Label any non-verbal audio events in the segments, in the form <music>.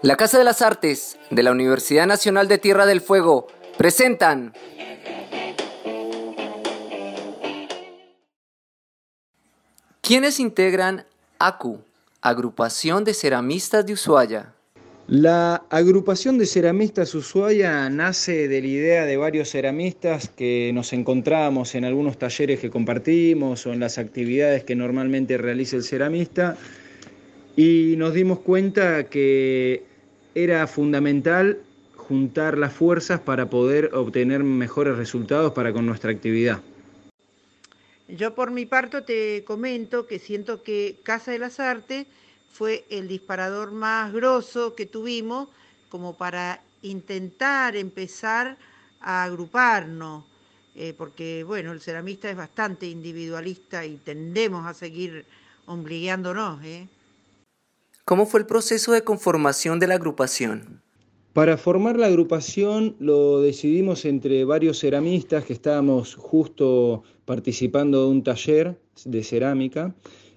La Casa de las Artes de la Universidad Nacional de Tierra del Fuego presentan ¿Quiénes integran ACU, Agrupación de Ceramistas de Ushuaia? La agrupación de ceramistas Ushuaia nace de la idea de varios ceramistas que nos encontramos en algunos talleres que compartimos o en las actividades que normalmente realiza el ceramista y nos dimos cuenta que era fundamental juntar las fuerzas para poder obtener mejores resultados para con nuestra actividad. Yo por mi parte te comento que siento que Casa de las Artes fue el disparador más grosso que tuvimos como para intentar empezar a agruparnos, eh, porque bueno, el ceramista es bastante individualista y tendemos a seguir ombligueándonos. ¿eh? ¿Cómo fue el proceso de conformación de la agrupación? Para formar la agrupación lo decidimos entre varios ceramistas que estábamos justo participando de un taller de cerámica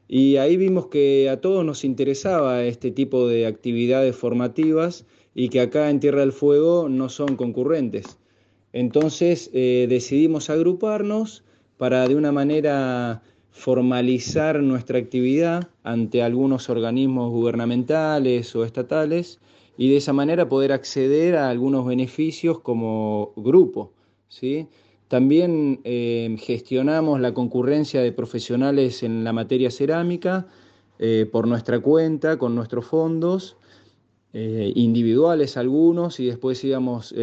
y ahí vimos que a todos nos interesaba este tipo de actividades formativas y que acá en Tierra del Fuego no son concurrentes. Entonces eh, decidimos agruparnos para de una manera formalizar nuestra actividad ante algunos organismos gubernamentales o estatales y de esa manera poder acceder a algunos beneficios como grupo. ¿sí? También eh, gestionamos la concurrencia de profesionales en la materia cerámica eh, por nuestra cuenta, con nuestros fondos, eh, individuales algunos, y después íbamos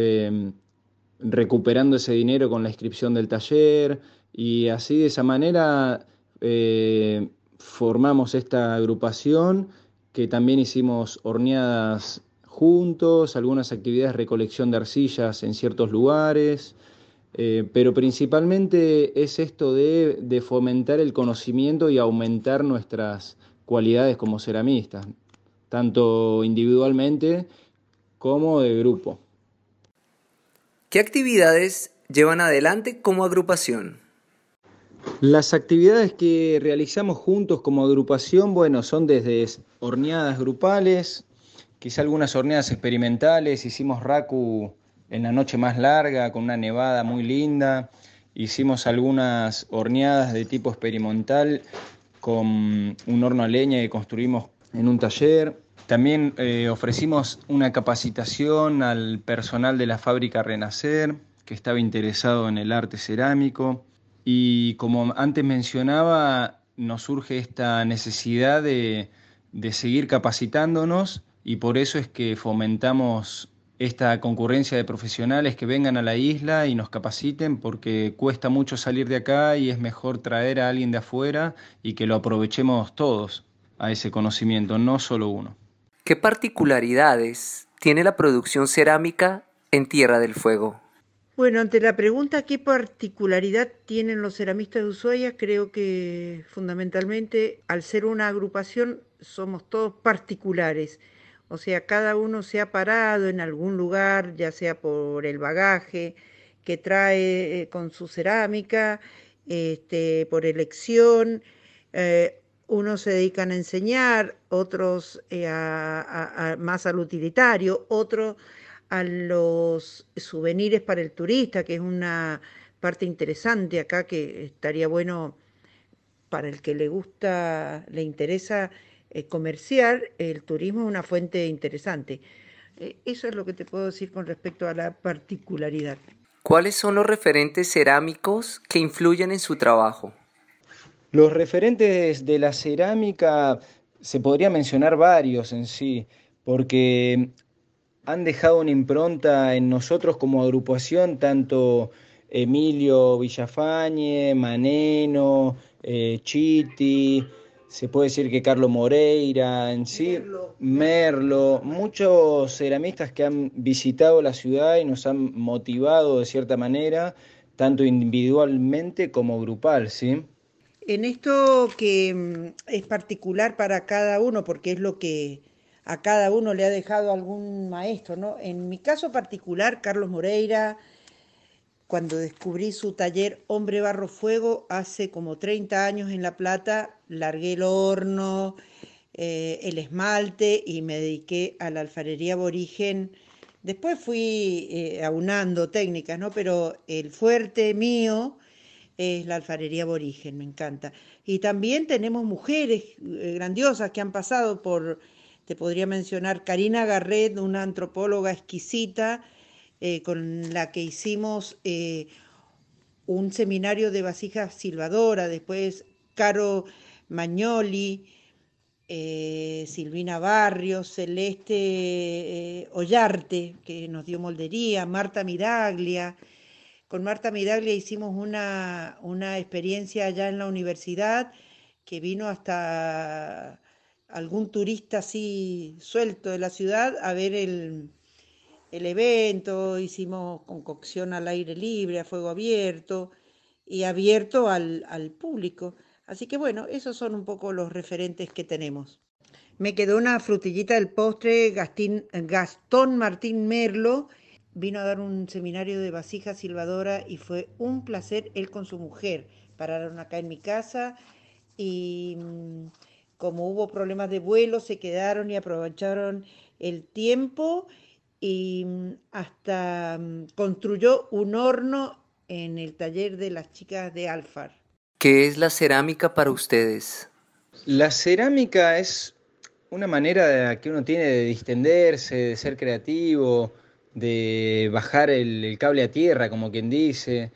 recuperando ese dinero con la inscripción del taller, y así de esa manera eh, formamos esta agrupación que también hicimos horneadas juntos, algunas actividades de recolección de arcillas en ciertos lugares, eh, pero principalmente es esto de, de, fomentar el conocimiento y aumentar nuestras cualidades como ceramistas, tanto individualmente como de grupo. ¿Qué actividades llevan adelante como agrupación? Las actividades que realizamos juntos como agrupación, bueno, son desde horneadas grupales, quizá algunas horneadas experimentales, hicimos RACU en la noche más larga con una nevada muy linda, hicimos algunas horneadas de tipo experimental con un horno a leña que construimos en un taller. También eh, ofrecimos una capacitación al personal de la fábrica Renacer, que estaba interesado en el arte cerámico. Y como antes mencionaba, nos surge esta necesidad de, seguir capacitándonos y por eso es que fomentamos esta concurrencia de profesionales que vengan a la isla y nos capaciten porque cuesta mucho salir de acá y es mejor traer a alguien de afuera y que lo aprovechemos todos a ese conocimiento, no solo uno. ¿Qué particularidades tiene la producción cerámica en Tierra del Fuego? Bueno, ante la pregunta qué particularidad tienen los ceramistas de Ushuaia, creo que fundamentalmente al ser una agrupación somos todos particulares. O sea, cada uno se ha parado en algún lugar, ya sea por el bagaje que trae eh, con su cerámica, este, por elección. Eh, unos se dedican a enseñar, otros eh, más al utilitario, otros a los souvenirs para el turista, que es una parte interesante acá que estaría bueno para el que le gusta, le interesa eh, comerciar, el turismo es una fuente interesante. Eh, eso es lo que te puedo decir con respecto a la particularidad. ¿Cuáles son los referentes cerámicos que influyen en su trabajo? Los referentes de la cerámica se podría mencionar varios en sí, porque han dejado una impronta en nosotros como agrupación, tanto Emilio Villafañe, Maneno, eh, Chiti, se puede decir que Carlos Moreira, en sí, Merlo. muchos ceramistas que han visitado la ciudad y nos han motivado de cierta manera, tanto individualmente como grupal, ¿sí? En esto que mm, es particular para cada uno, porque es lo que a cada uno le ha dejado algún maestro, ¿no? En mi caso particular, Carlos Moreira, cuando descubrí su taller Hombre Barro Fuego hace como 30 años en La Plata, largué el horno, eh, el esmalte y me dediqué a la alfarería aborigen. Después fui eh, aunando técnicas, ¿no? Pero el fuerte mío es la alfarería aborigen, me encanta. Y también tenemos mujeres eh, grandiosas que han pasado por, te podría mencionar, Karina Garret, una antropóloga exquisita, con la que hicimos un seminario de vasijas silbadora, después Caro Magnoli, eh, Silvina Barrios, Celeste eh, Ollarte, que nos dio moldería, Marta Miraglia. Con Marta Miraglia hicimos una, una experiencia allá en la universidad que vino hasta algún turista así suelto de la ciudad a ver el, el evento, hicimos concocción al aire libre, a fuego abierto y abierto al, al público. Así que bueno, esos son un poco los referentes que tenemos. Me quedó una frutillita del postre, Gastón Martín Merlo vino a dar un seminario de vasija silbadora y fue un placer él con su mujer. Pararon acá en mi casa y mm, como hubo problemas de vuelo, se quedaron y aprovecharon el tiempo y mm, hasta mm, construyó un horno en el taller de las chicas de Alfar. ¿Qué es la cerámica para ustedes? La cerámica es una manera que uno tiene de distenderse, de ser creativo, de bajar el, cable a tierra, como quien dice.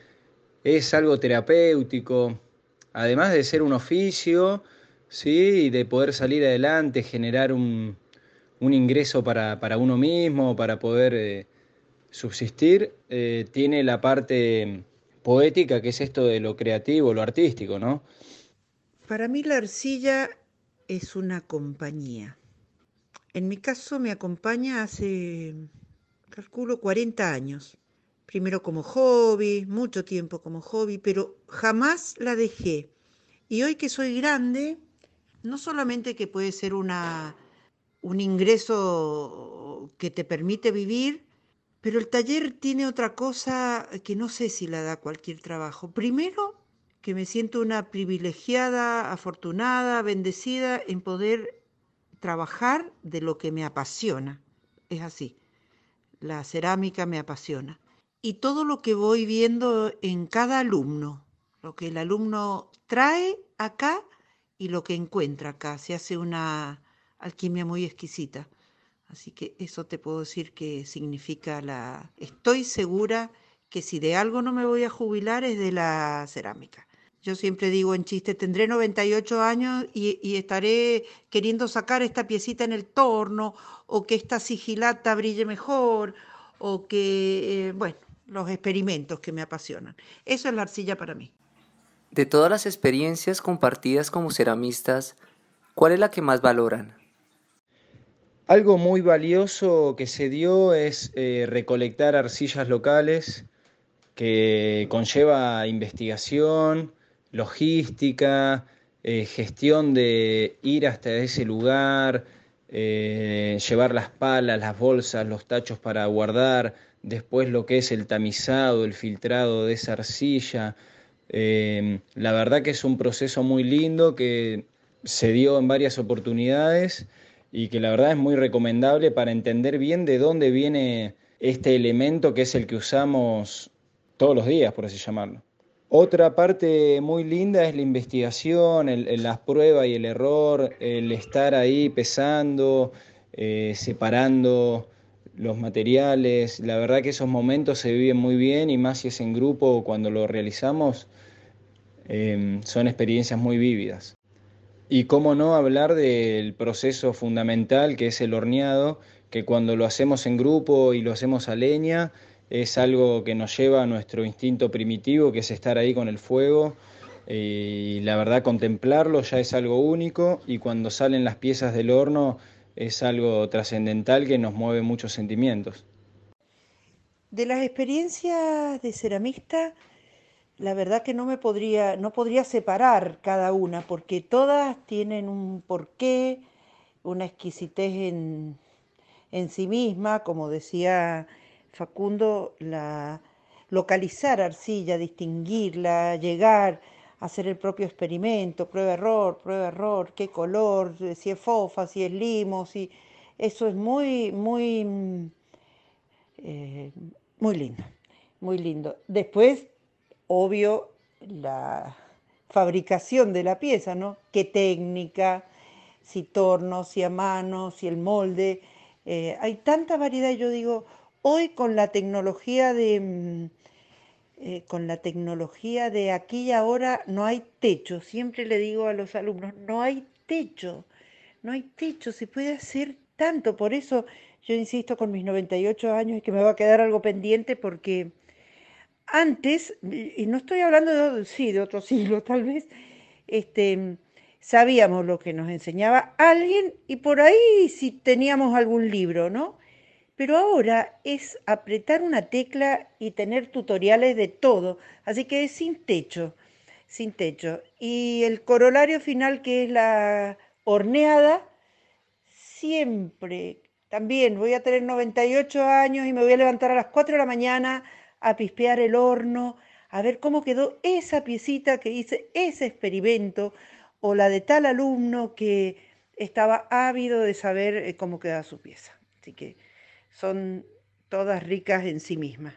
Es algo terapéutico, además de ser un oficio, ¿sí? de poder salir adelante, generar un, ingreso para, uno mismo, para poder eh, subsistir, eh, tiene la parte poética, que es esto de lo creativo, lo artístico, ¿no? Para mí la arcilla es una compañía. En mi caso me acompaña hace, calculo, 40 años. Primero como hobby, mucho tiempo como hobby, pero jamás la dejé. Y hoy que soy grande, no solamente que puede ser una, un ingreso que te permite vivir, pero el taller tiene otra cosa que no sé si la da cualquier trabajo. Primero, que me siento una privilegiada, afortunada, bendecida en poder trabajar de lo que me apasiona. Es así. La cerámica me apasiona. Y todo lo que voy viendo en cada alumno, lo que el alumno trae acá y lo que encuentra acá, se hace una alquimia muy exquisita. Así que eso te puedo decir que significa la... Estoy segura que si de algo no me voy a jubilar es de la cerámica. Yo siempre digo en chiste, tendré 98 años y, estaré queriendo sacar esta piecita en el torno o que esta sigilata brille mejor o que, eh, bueno, los experimentos que me apasionan. Eso es la arcilla para mí. De todas las experiencias compartidas como ceramistas, ¿cuál es la que más valoran? Algo muy valioso que se dio es eh, recolectar arcillas locales, que conlleva investigación, logística, eh, gestión de ir hasta ese lugar, eh, llevar las palas, las bolsas, los tachos para guardar, después lo que es el tamizado, el filtrado de esa arcilla. La verdad que es un proceso muy lindo que se dio en varias oportunidades y que la verdad es muy recomendable para entender bien de dónde viene este elemento que es el que usamos todos los días, por así llamarlo. Otra parte muy linda es la investigación, las pruebas y el error, el estar ahí pesando, eh, separando los materiales. La verdad que esos momentos se viven muy bien y más si es en grupo cuando lo realizamos, eh, son experiencias muy vívidas. Y cómo no hablar del proceso fundamental que es el horneado, que cuando lo hacemos en grupo y lo hacemos a leña, es algo que nos lleva a nuestro instinto primitivo, que es estar ahí con el fuego. Y la verdad, contemplarlo ya es algo único y cuando salen las piezas del horno es algo trascendental que nos mueve muchos sentimientos. De las experiencias de ceramista, la verdad que no me podría, no podría separar cada una, porque todas tienen un porqué, una exquisitez en, en sí misma, como decía Facundo, la localizar arcilla, distinguirla, llegar hacer el propio experimento, prueba-error, prueba-error, qué color, si es fofa, si es limo, si... Eso es muy, muy, eh, muy lindo, muy lindo. Después, obvio, la fabricación de la pieza, ¿no? Qué técnica, si torno, si a mano, si el molde. Eh, hay tanta variedad, yo digo, hoy con la tecnología de mm, eh, con la tecnología de aquí y ahora no hay techo. Siempre le digo a los alumnos, no hay techo, no hay techo, se puede hacer tanto. Por eso yo insisto con mis 98 años y que me va a quedar algo pendiente porque antes, y no estoy hablando de, sí, de otro <laughs> siglo tal vez, este, sabíamos lo que nos enseñaba alguien y por ahí si teníamos algún libro, ¿no? Pero ahora es apretar una tecla y tener tutoriales de todo, así que es sin techo, sin techo. Y el corolario final que es la horneada, siempre, también voy a tener 98 años y me voy a levantar a las 4 de la mañana a pispear el horno, a ver cómo quedó esa piecita que hice, ese experimento, o la de tal alumno que estaba ávido de saber eh, cómo quedaba su pieza. Así que son todas ricas en sí mismas.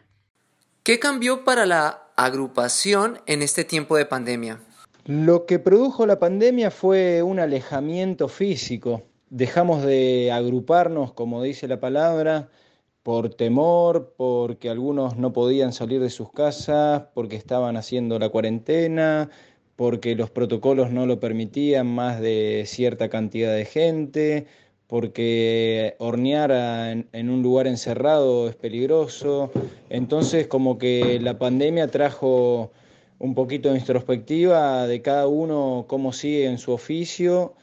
¿Qué cambió para la agrupación en este tiempo de pandemia? Lo que produjo la pandemia fue un alejamiento físico. Dejamos de agruparnos, como dice la palabra, por temor, porque algunos no podían salir de sus casas, porque estaban haciendo la cuarentena, porque los protocolos no lo permitían más de cierta cantidad de gente, porque hornear en, un lugar encerrado es peligroso. Entonces como que la pandemia trajo un poquito de introspectiva de cada uno, cómo sigue en su oficio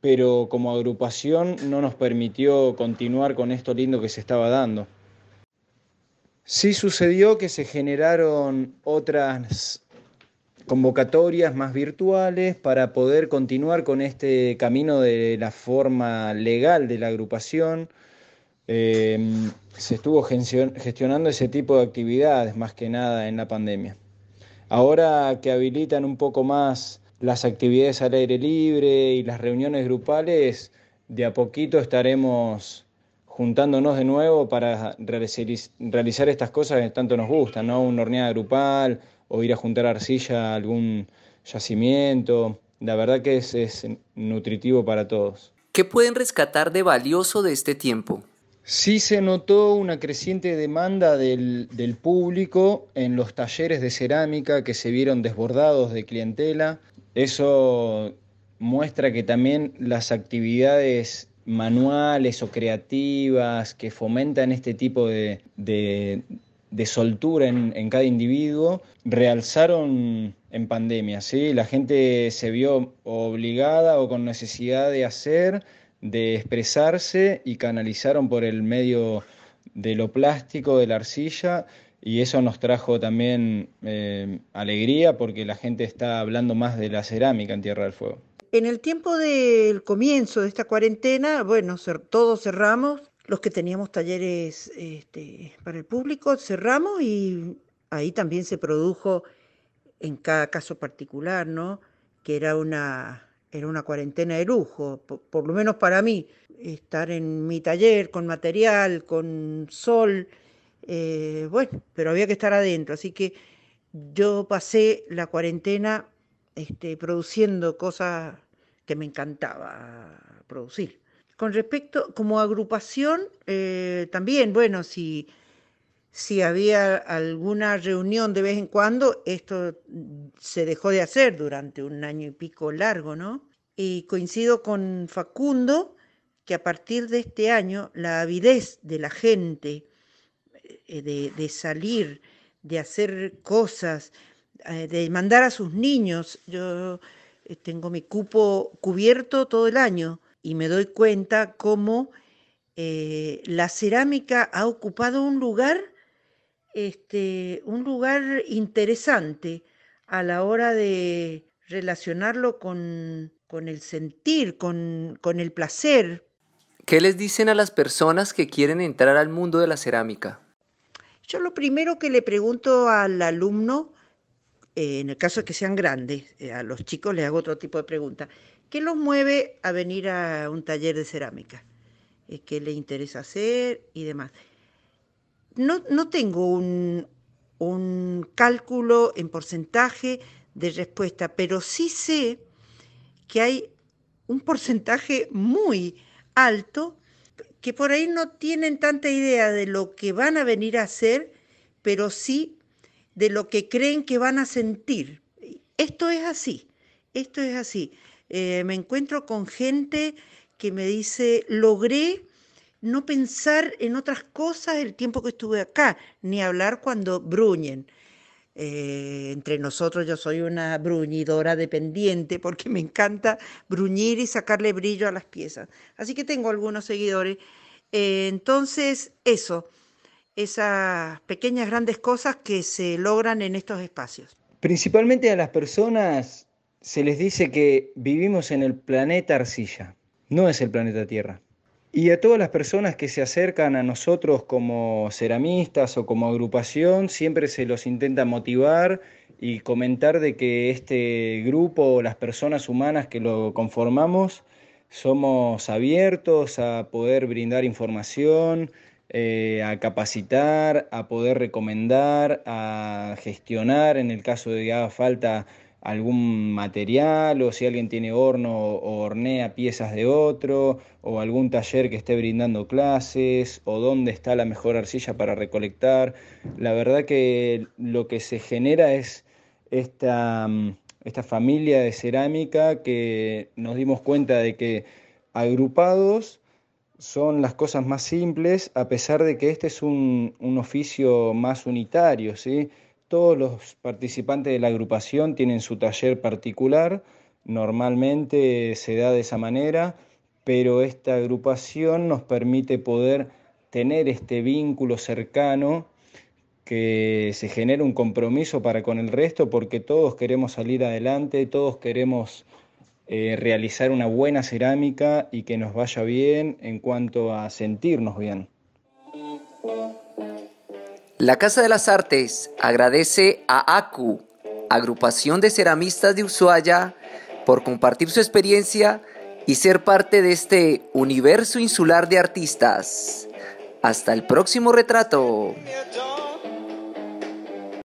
pero como agrupación no nos permitió continuar con esto lindo que se estaba dando. Sí sucedió que se generaron otras convocatorias más virtuales para poder continuar con este camino de la forma legal de la agrupación. Em, se estuvo gestionando ese tipo de actividades más que nada en la pandemia. Ahora que habilitan un poco más las actividades al aire libre y las reuniones grupales, de a poquito estaremos juntándonos de nuevo para realizar estas cosas que tanto nos gustan, ¿no? Una horneada grupal o ir a juntar arcilla a algún yacimiento. La verdad que es, es nutritivo para todos. ¿Qué pueden rescatar de valioso de este tiempo? Sí se notó una creciente demanda del, del, público en los talleres de cerámica que se vieron desbordados de clientela. Eso muestra que también las actividades manuales o creativas que fomentan este tipo de, soltura en, cada individuo realzaron en pandemia. ¿sí? La gente se vio obligada o con necesidad de hacer, de expresarse y canalizaron por el medio de lo plástico, de la arcilla, y eso nos trajo también eh, alegría porque la gente está hablando más de la cerámica en Tierra del Fuego. En el tiempo del comienzo de esta cuarentena, bueno, todos cerramos, los que teníamos talleres este, para el público cerramos y ahí también se produjo en cada caso particular, ¿no? Que era una, era una cuarentena de lujo, por lo menos para mí, estar en mi taller con material, con sol, eh, bueno, pero había que estar adentro, así que yo pasé la cuarentena este, produciendo cosas que me encantaba producir. Con respecto, como agrupación, eh, también, bueno, si, si había alguna reunión de vez en cuando, esto se dejó de hacer durante un año y pico largo, ¿no? Y coincido con Facundo que a partir de este año la avidez de la gente eh, de, salir, de hacer cosas, eh, de mandar a sus niños. Yo eh, tengo mi cupo cubierto todo el año y me doy cuenta cómo la cerámica ha ocupado un lugar, este, un lugar interesante a la hora de relacionarlo con, el sentir, con, con el placer. ¿Qué les dicen a las personas que quieren entrar al mundo de la cerámica? Yo lo primero que le pregunto al alumno eh, en el caso de que sean grandes, eh, a los chicos les hago otro tipo de pregunta. ¿Qué los mueve a venir a un taller de cerámica? Eh, ¿Qué les interesa hacer y demás? No, no tengo un cálculo en porcentaje de respuesta, pero sí sé que hay un porcentaje muy alto que por ahí no tienen tanta idea de lo que van a venir a hacer, pero sí de lo que creen que van a sentir. Esto es así, esto es así. Eh, me encuentro con gente que me dice, logré no pensar en otras cosas el tiempo que estuve acá, ni hablar cuando bruñen. Eh, entre nosotros yo soy una bruñidora dependiente porque me encanta bruñir y sacarle brillo a las piezas. Así que tengo algunos seguidores. Eh, entonces, eso, esas pequeñas grandes cosas que se logran en estos espacios. Principalmente a las personas se les dice que vivimos en el planeta arcilla, no es el planeta Tierra. Y a todas las personas que se acercan a nosotros como ceramistas o como agrupación, siempre se los intenta motivar y comentar de que este grupo, las personas humanas que lo conformamos, somos abiertos a poder brindar información, eh, a capacitar, a poder recomendar, a gestionar. En el caso de que haga falta algún material o si alguien tiene horno o hornea piezas de otro o algún taller que esté brindando clases o dónde está la mejor arcilla para recolectar. La verdad que lo que se genera es esta, esta familia de cerámica que nos dimos cuenta de que agrupados son las cosas más simples, a pesar de que este es un, oficio más unitario, ¿sí? Todos los participantes de la agrupación tienen su taller particular, normalmente se da de esa manera, pero esta agrupación nos permite poder tener este vínculo cercano, que se genere un compromiso para con el resto, porque todos queremos salir adelante, todos queremos eh, realizar una buena cerámica y que nos vaya bien en cuanto a sentirnos bien. La Casa de las Artes agradece a ACU, Agrupación de Ceramistas de Ushuaia, por compartir su experiencia y ser parte de este universo insular de artistas. Hasta el próximo retrato.